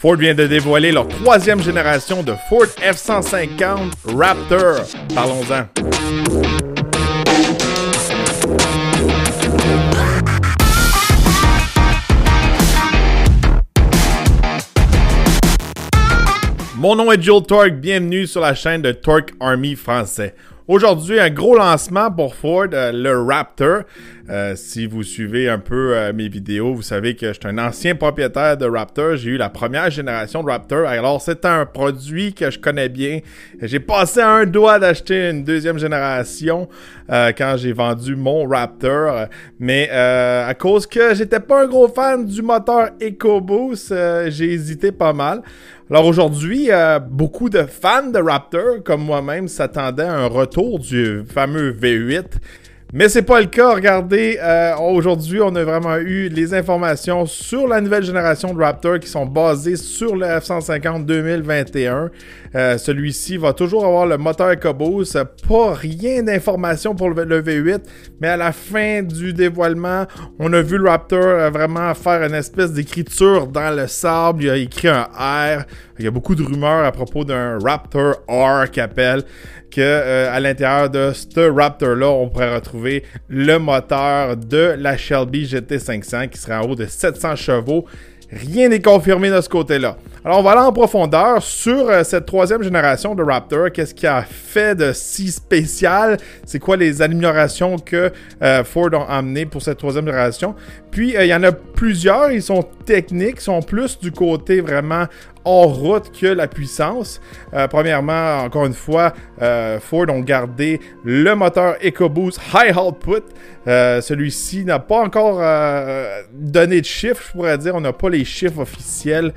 Ford vient de dévoiler leur troisième génération de Ford F-150 Raptor. Parlons-en. Mon nom est Joel Torque, bienvenue sur la chaîne de Torque Army français. Aujourd'hui, un gros lancement pour Ford, euh, le Raptor. Euh, si vous suivez un peu euh, mes vidéos, vous savez que je suis un ancien propriétaire de Raptor. J'ai eu la première génération de Raptor. Alors, c'est un produit que je connais bien. J'ai passé un doigt d'acheter une deuxième génération quand j'ai vendu mon Raptor. Mais à cause que j'étais pas un gros fan du moteur EcoBoost, j'ai hésité pas mal. Alors aujourd'hui, beaucoup de fans de Raptor, comme moi-même, s'attendaient à un retour du fameux V8. Mais c'est pas le cas. Regardez, euh, aujourd'hui, on a vraiment eu les informations sur la nouvelle génération de Raptor qui sont basées sur le F-150 2021. Euh, celui-ci va toujours avoir le moteur EcoBoost. Pas rien d'informations pour le, V8, mais à la fin du dévoilement, on a vu le Raptor euh, vraiment faire une espèce d'écriture dans le sable. Il a écrit un R. Il y a beaucoup de rumeurs à propos d'un Raptor R qu'il appelle que euh, à l'intérieur de ce Raptor-là, on pourrait retrouver le moteur de la Shelby GT500 qui sera en haut de 700 chevaux. Rien n'est confirmé de ce côté-là. Alors, on va aller en profondeur sur euh, cette troisième génération de Raptor. Qu'est-ce qui a fait de si spécial? C'est quoi les améliorations que euh, Ford a amenées pour cette troisième génération? Puis, il y en a plusieurs. Ils sont techniques, sont plus du côté vraiment hors route que la puissance. Euh, premièrement, encore une fois, euh, Ford ont gardé le moteur EcoBoost High Output. Euh, celui-ci n'a pas encore donné de chiffres, je pourrais dire. On n'a pas les chiffres officiels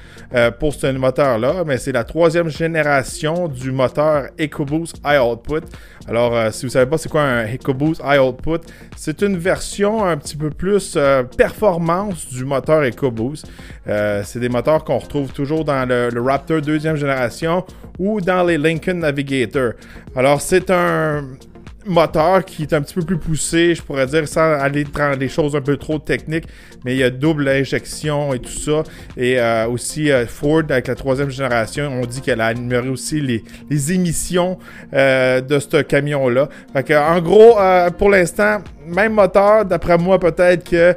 pour ce moteur-là, mais c'est la troisième génération du moteur EcoBoost High Output. Alors, si vous ne savez pas c'est quoi un EcoBoost High Output, c'est une version un petit peu plus performance du moteur EcoBoost. c'est des moteurs qu'on retrouve toujours dans le le, Raptor deuxième génération ou dans les Lincoln Navigator. Alors c'est un moteur qui est un petit peu plus poussé, je pourrais dire, sans aller dans des choses un peu trop techniques, mais il y a double injection et tout ça. Et euh, aussi euh, Ford avec la troisième génération, on dit qu'elle a amélioré aussi les, émissions euh, de ce camion-là. en gros, pour l'instant, même moteur, d'après moi, peut-être que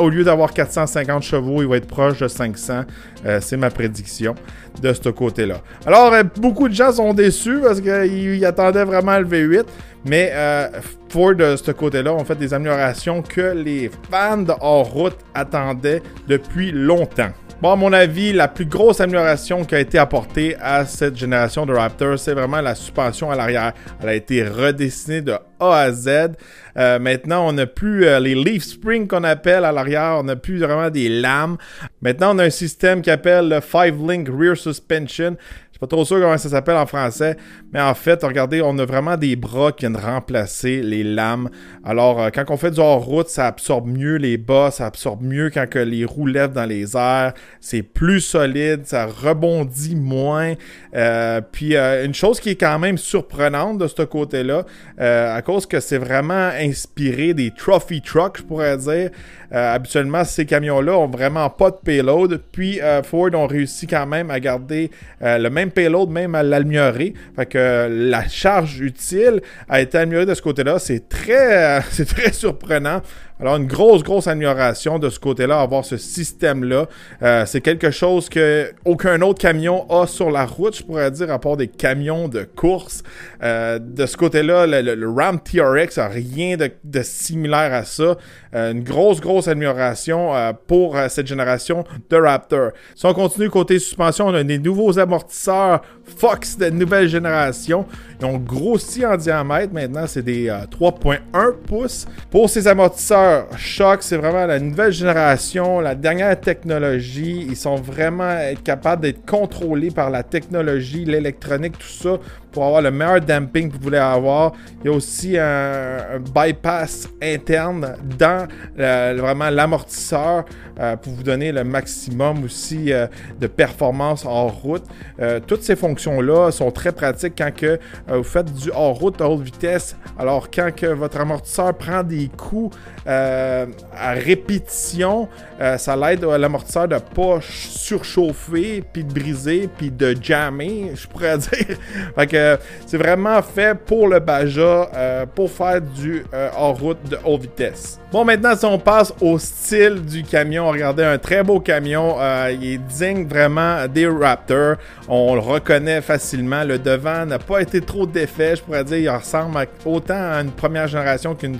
au lieu d'avoir 450 chevaux, il va être proche de 500. Euh, c'est ma prédiction de ce côté-là. Alors, euh, beaucoup de gens sont déçus parce qu'ils attendaient vraiment le V8. Mais euh, Ford, de ce côté-là, ont fait des améliorations que les fans de hors-route attendaient depuis longtemps. Bon, à mon avis, la plus grosse amélioration qui a été apportée à cette génération de Raptor, c'est vraiment la suspension à l'arrière. Elle a été redessinée de A à Z. Euh, maintenant, on n'a plus euh, les leaf springs qu'on appelle à l'arrière. On n'a plus vraiment des lames. Maintenant, on a un système qui appelle le 5-link rear suspension pas trop sûr comment ça s'appelle en français, mais en fait, regardez, on a vraiment des bras qui viennent remplacer les lames. Alors, euh, quand on fait du hors-route, ça absorbe mieux les bas, ça absorbe mieux quand que les roues lèvent dans les airs. C'est plus solide, ça rebondit moins. Euh, puis, euh, une chose qui est quand même surprenante de ce côté-là, à cause que c'est vraiment inspiré des trophy trucks, je pourrais dire. habituellement, ces camions-là ont vraiment pas de payload. Puis, Ford ont réussi quand même à garder le même payload, même à l'améliorer. Fait que la charge utile a été améliorée de ce côté-là. C'est très, c'est très surprenant. Alors, une grosse, grosse amélioration de ce côté-là, avoir ce système-là. Euh, c'est quelque chose que aucun autre camion a sur la route, je pourrais dire, à part des camions de course. Euh, de ce côté-là, le, Ram TRX a rien de, similaire à ça. Euh, une grosse, grosse amélioration pour cette génération de Raptor. Si on continue côté suspension, on a des nouveaux amortisseurs Fox de nouvelle génération. Ont grossi en diamètre. Maintenant, c'est des 3.1 pouces. Pour ces amortisseurs, Choc, c'est vraiment la nouvelle génération, la dernière technologie. Ils sont vraiment capables d'être contrôlés par la technologie, l'électronique, tout ça pour avoir le meilleur damping que vous voulez avoir. Il y a aussi un, bypass interne dans vraiment l'amortisseur euh, pour vous donner le maximum aussi euh, de performance en route. Euh, toutes ces fonctions-là sont très pratiques quand que, vous faites du hors-route à haute vitesse. Alors quand que votre amortisseur prend des coups à répétition, ça l'aide à l'amortisseur de pas surchauffer, puis de briser, puis de jammer, je pourrais dire. fait que c'est vraiment fait pour le Baja, pour faire du hors-route de haute vitesse. Bon, maintenant, si on passe au style du camion, regardez, un très beau camion. Euh, il est digne vraiment des Raptors. On le reconnaît facilement. Le devant n'a pas été trop défait. Je pourrais dire, il ressemble autant à une première génération qu'une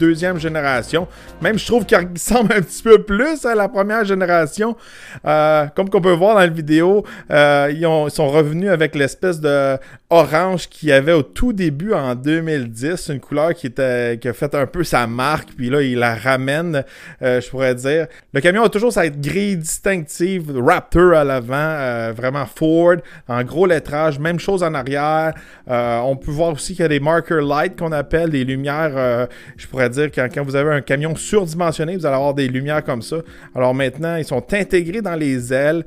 deuxième génération. Même, je trouve qu'il ressemble un petit peu plus à la première génération. Euh, comme qu'on peut voir dans la vidéo, euh, ils, sont revenus avec l'espèce de orange qu'il y avait au tout début en 2010. Une couleur qui, était, qui a fait un peu sa marque. Puis là, il la ramène, euh, je pourrais dire. Le camion a toujours cette grille distinctive, Raptor à l'avant, vraiment Ford, en gros lettrage, même chose en arrière. On peut voir aussi qu'il y a des marker lights qu'on appelle, des lumières, je pourrais dire, quand, quand vous avez un camion surdimensionné, vous allez avoir des lumières comme ça. Alors maintenant, ils sont intégrés dans les ailes.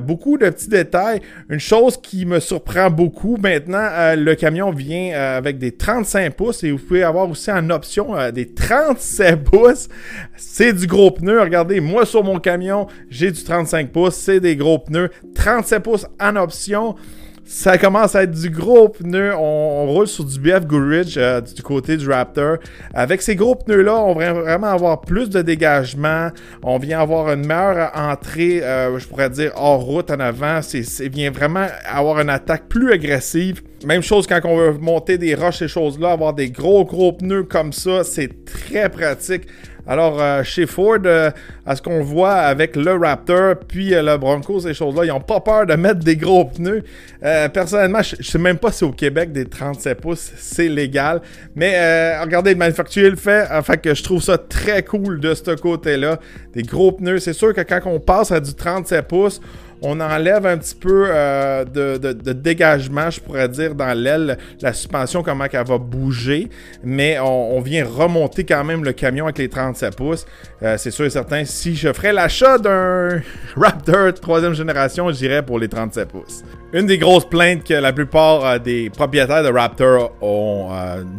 beaucoup de petits détails. Une chose qui me surprend beaucoup, maintenant, le camion vient avec des 35 pouces et vous pouvez avoir aussi en option des 37 pouces. C'est du gros pneu. Regardez, moi sur mon camion, j'ai du 35 pouces. C'est des gros pneus. 37 pouces en option. Ça commence à être du gros pneu. On, roule sur du BF Goodrich euh, du côté du Raptor. Avec ces gros pneus-là, on va vraiment avoir plus de dégagement. On vient avoir une meilleure entrée, euh, je pourrais dire, hors route en avant. C'est vient vraiment avoir une attaque plus agressive. Même chose quand on veut monter des roches, ces choses-là, avoir des gros gros pneus comme ça, c'est très pratique. Alors, euh, chez Ford, euh, à ce qu'on voit avec le Raptor puis euh, le Bronco, ces choses-là, ils n'ont pas peur de mettre des gros pneus. personnellement, je ne sais même pas si au Québec, des 37 pouces, c'est légal. Mais regardez, le manufacturier le fait. Enfin, que je trouve ça très cool de ce côté-là. Des gros pneus. C'est sûr que quand on passe à du 37 pouces, on enlève un petit peu euh, de, dégagement, je pourrais dire, dans l'aile, la suspension, comment elle va bouger, mais on, vient remonter quand même le camion avec les 37 pouces. Euh, c'est sûr et certain, si je ferais l'achat d'un Raptor troisième génération, j'irais pour les 37 pouces. Une des grosses plaintes que la plupart euh, des propriétaires de Raptor ont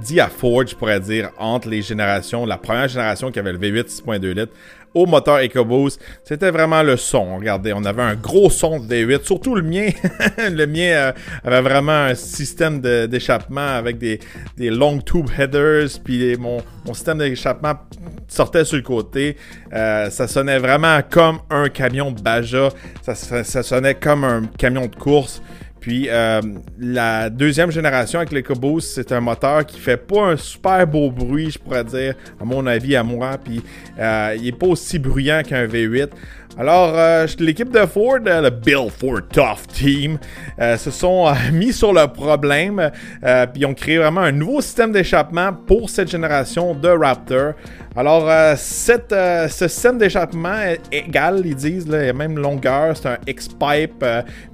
dit à Ford, je pourrais dire, entre les générations, la première génération qui avait le V8 6.2 litres, au moteur EcoBoost. C'était vraiment le son. Regardez, on avait un gros son de V8, surtout le mien. le mien euh, avait vraiment un système d'échappement avec des, long tube headers, puis mon, système d'échappement sortait sur le côté. Euh, ça sonnait vraiment comme un camion Baja. ça sonnait comme un camion de course. Puis euh, la deuxième génération avec l'EcoBoost, c'est un moteur qui fait pas un super beau bruit, je pourrais dire, à mon avis, à moi. Puis euh, il est pas aussi bruyant qu'un V8. Alors, euh, l'équipe de Ford, euh, le Bill Ford Tough Team, euh, se sont mis sur le problème. puis ils ont créé vraiment un nouveau système d'échappement pour cette génération de Raptor. Alors, ce système d'échappement est égal, ils disent, là, a même longueur, c'est un X-Pipe,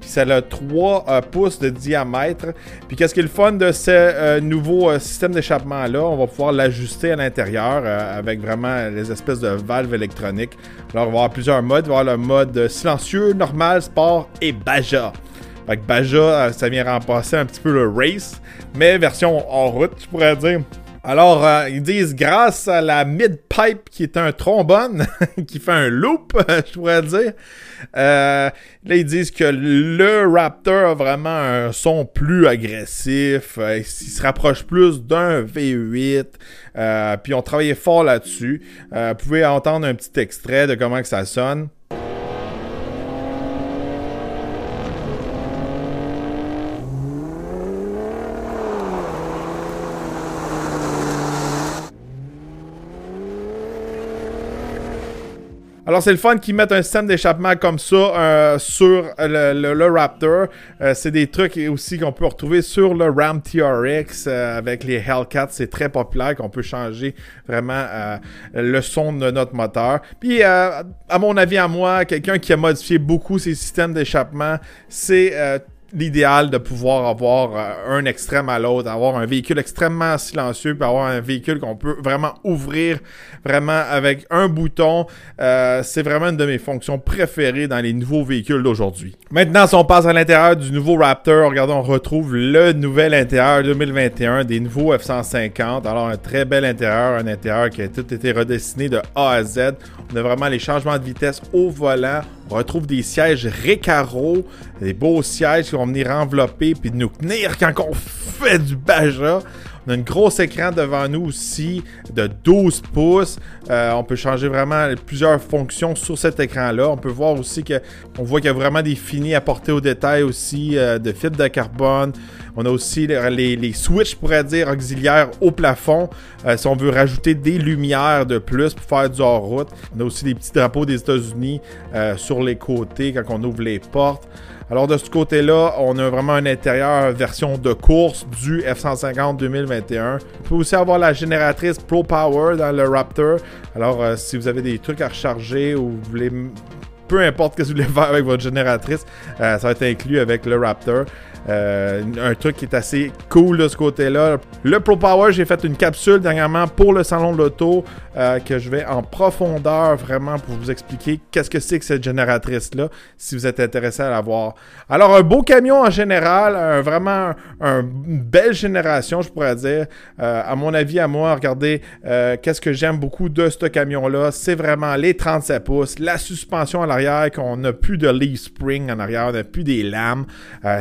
puis ça a 3 pouces de diamètre. Puis qu'est-ce qui est le fun de ce nouveau système d'échappement-là? On va pouvoir l'ajuster à l'intérieur avec vraiment les espèces de valves électroniques. Alors, on va avoir plusieurs modes le mode silencieux, normal, sport et Baja. Fait que Baja, euh, ça vient remplacer un petit peu le race, mais version en route, je pourrais dire. Alors, euh, ils disent grâce à la mid-pipe qui est un trombone, qui fait un loop, je pourrais dire. Euh, là, ils disent que le Raptor a vraiment un son plus agressif. Il se rapproche plus d'un V8. puis on travaillait fort là-dessus. vous pouvez entendre un petit extrait de comment que ça sonne. Alors, c'est le fun qu'ils mettent un système d'échappement comme ça euh, sur le, Raptor. Euh, c'est des trucs aussi qu'on peut retrouver sur le Ram TRX euh, avec les Hellcats. C'est très populaire qu'on peut changer vraiment le son de notre moteur. Puis, à mon avis, à moi, quelqu'un qui a modifié beaucoup ses systèmes d'échappement, c'est l'idéal de pouvoir avoir euh, un extrême à l'autre, avoir un véhicule extrêmement silencieux, puis avoir un véhicule qu'on peut vraiment ouvrir vraiment avec un bouton. Euh, c'est vraiment une de mes fonctions préférées dans les nouveaux véhicules d'aujourd'hui. Maintenant, si on passe à l'intérieur du nouveau Raptor, regardez, on retrouve le nouvel intérieur 2021 des nouveaux F-150. Alors, un très bel intérieur, un intérieur qui a tout été redessiné de A à Z. On a vraiment les changements de vitesse au volant. On retrouve des sièges Recaro, des beaux sièges qui vont venir envelopper puis nous tenir quand on fait du baja. On a un gros écran devant nous aussi de 12 pouces. Euh, on peut changer vraiment plusieurs fonctions sur cet écran-là. On peut voir aussi que on voit qu'il y a vraiment des finis apportés au détail aussi euh, de fibres de carbone. On a aussi les, les, switches, pourrait dire, auxiliaires au plafond. Euh, si on veut rajouter des lumières de plus pour faire du hors-route. On a aussi des petits drapeaux des États-Unis sur les côtés quand on ouvre les portes. Alors de ce côté-là, on a vraiment un intérieur version de course du F-150 2021. On peut aussi avoir la génératrice Pro Power dans le Raptor. Alors euh, si vous avez des trucs à recharger ou vous voulez peu importe ce que vous voulez faire avec votre génératrice, euh, ça va être inclus avec le Raptor. Euh, un truc qui est assez cool de ce côté-là. Le Pro Power, j'ai fait une capsule dernièrement pour le salon de l'auto euh, que je vais en profondeur vraiment pour vous expliquer qu'est-ce que c'est que cette génératrice-là, si vous êtes intéressé à la voir. Alors, un beau camion en général, vraiment une belle génération, je pourrais dire. Euh, à mon avis, à moi, regardez, qu'est-ce que j'aime beaucoup de ce camion-là, c'est vraiment les 37 pouces, la suspension à l'arrière, qu'on n'a plus de leaf spring en arrière, on n'a plus des lames.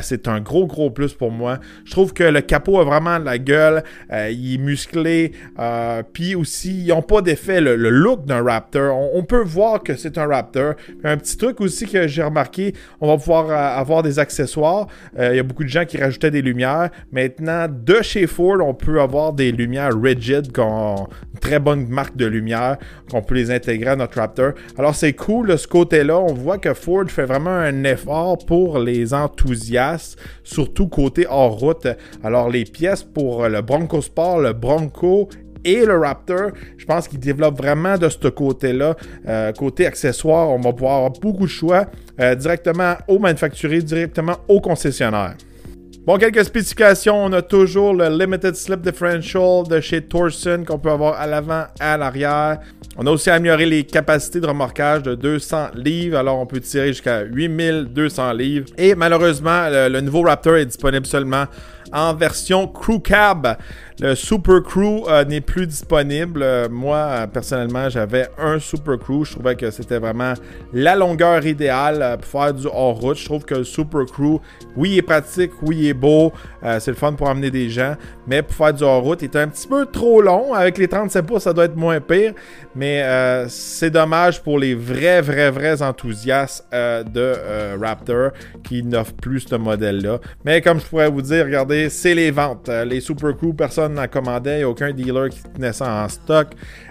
c'est un gros, gros plus pour moi. Je trouve que le capot a vraiment de la gueule. Euh, il est musclé. Euh, puis aussi, ils n'ont pas d'effet le, look d'un Raptor. On, peut voir que c'est un Raptor. un petit truc aussi que j'ai remarqué, on va pouvoir euh, avoir des accessoires. Il y a beaucoup de gens qui rajoutaient des lumières. Maintenant, de chez Ford, on peut avoir des lumières rigid, une très bonne marque de lumière, qu'on peut les intégrer à notre Raptor. Alors c'est cool de ce côté-là. On voit que Ford fait vraiment un effort pour les enthousiastes surtout côté hors route. Alors les pièces pour le Bronco Sport, le Bronco et le Raptor, je pense qu'ils développent vraiment de ce côté-là. Euh, côté accessoire, on va pouvoir avoir beaucoup de choix euh, directement au manufacturier, directement au concessionnaire. Bon, quelques spécifications. On a toujours le Limited Slip Differential de chez Torsen qu'on peut avoir à l'avant, à l'arrière. On a aussi amélioré les capacités de remorquage de 200 livres. Alors, on peut tirer jusqu'à 8200 livres. Et malheureusement, le nouveau Raptor est disponible seulement en version Crew Cab. Le Super Crew euh, n'est plus disponible. Euh, moi, personnellement, j'avais un Super Crew. Je trouvais que c'était vraiment la longueur idéale euh, pour faire du hors-route. Je trouve que le Super Crew, oui, il est pratique, oui, il est beau. c'est le fun pour amener des gens. Mais pour faire du hors-route, il est un petit peu trop long. Avec les 37 pouces, ça doit être moins pire. Mais c'est dommage pour les vrais, vrais, vrais enthousiastes de Raptor qui n'offrent plus ce modèle-là. Mais comme je pourrais vous dire, regardez, c'est les ventes. les Super Crew, personne n'en commandait, aucun dealer qui tenait ça en stock.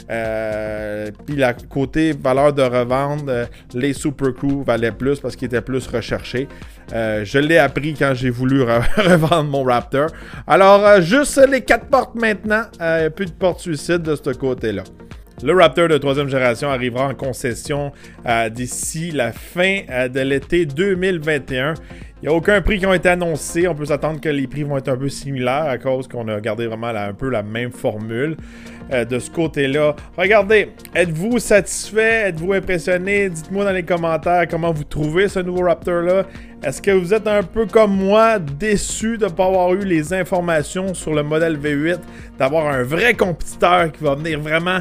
Euh, puis la côté valeur de revente, euh, les Super Crew valaient plus parce qu'ils étaient plus recherchés. Euh, je l'ai appris quand j'ai voulu revendre mon Raptor. Alors, juste les quatre portes maintenant. Plus de porte suicide de ce côté-là. Le Raptor de troisième génération arrivera en concession d'ici la fin de l'été 2021. Il n'y a aucun prix qui a été annoncé. On peut s'attendre que les prix vont être un peu similaires à cause qu'on a gardé vraiment un peu la même formule euh, de ce côté-là. Regardez, êtes-vous satisfait? Êtes-vous impressionné? Dites-moi dans les commentaires comment vous trouvez ce nouveau Raptor-là. Est-ce que vous êtes un peu comme moi déçu de ne pas avoir eu les informations sur le modèle V8, d'avoir un vrai compétiteur qui va venir vraiment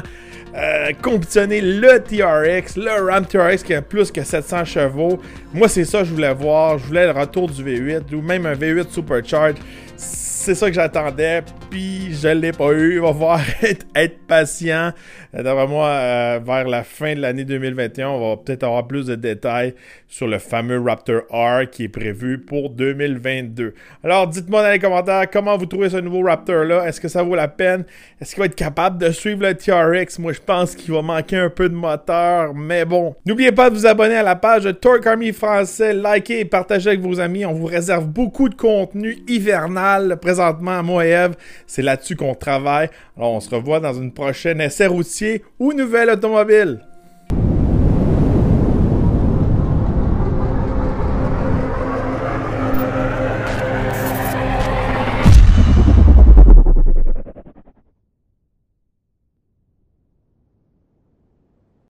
euh, compétitionner le TRX, le Ram TRX qui a plus que 700 chevaux. Moi, c'est ça que je voulais voir. Je voulais le retour du V8 ou même un V8 Supercharged c'est ça que j'attendais, puis je l'ai pas eu. Il va falloir être, patient. D'après moi, euh, vers la fin de l'année 2021, on va peut-être avoir plus de détails sur le fameux Raptor R qui est prévu pour 2022. Alors, dites-moi dans les commentaires comment vous trouvez ce nouveau Raptor-là? Est-ce que ça vaut la peine? Est-ce qu'il va être capable de suivre le TRX? Moi, je pense qu'il va manquer un peu de moteur, mais bon. N'oubliez pas de vous abonner à la page de Torque Army français, likez et partagez avec vos amis. On vous réserve beaucoup de contenu hivernal présentement, moi et Eve, c'est là-dessus qu'on travaille. Alors, on se revoit dans une prochaine essai routier ou nouvelle automobile.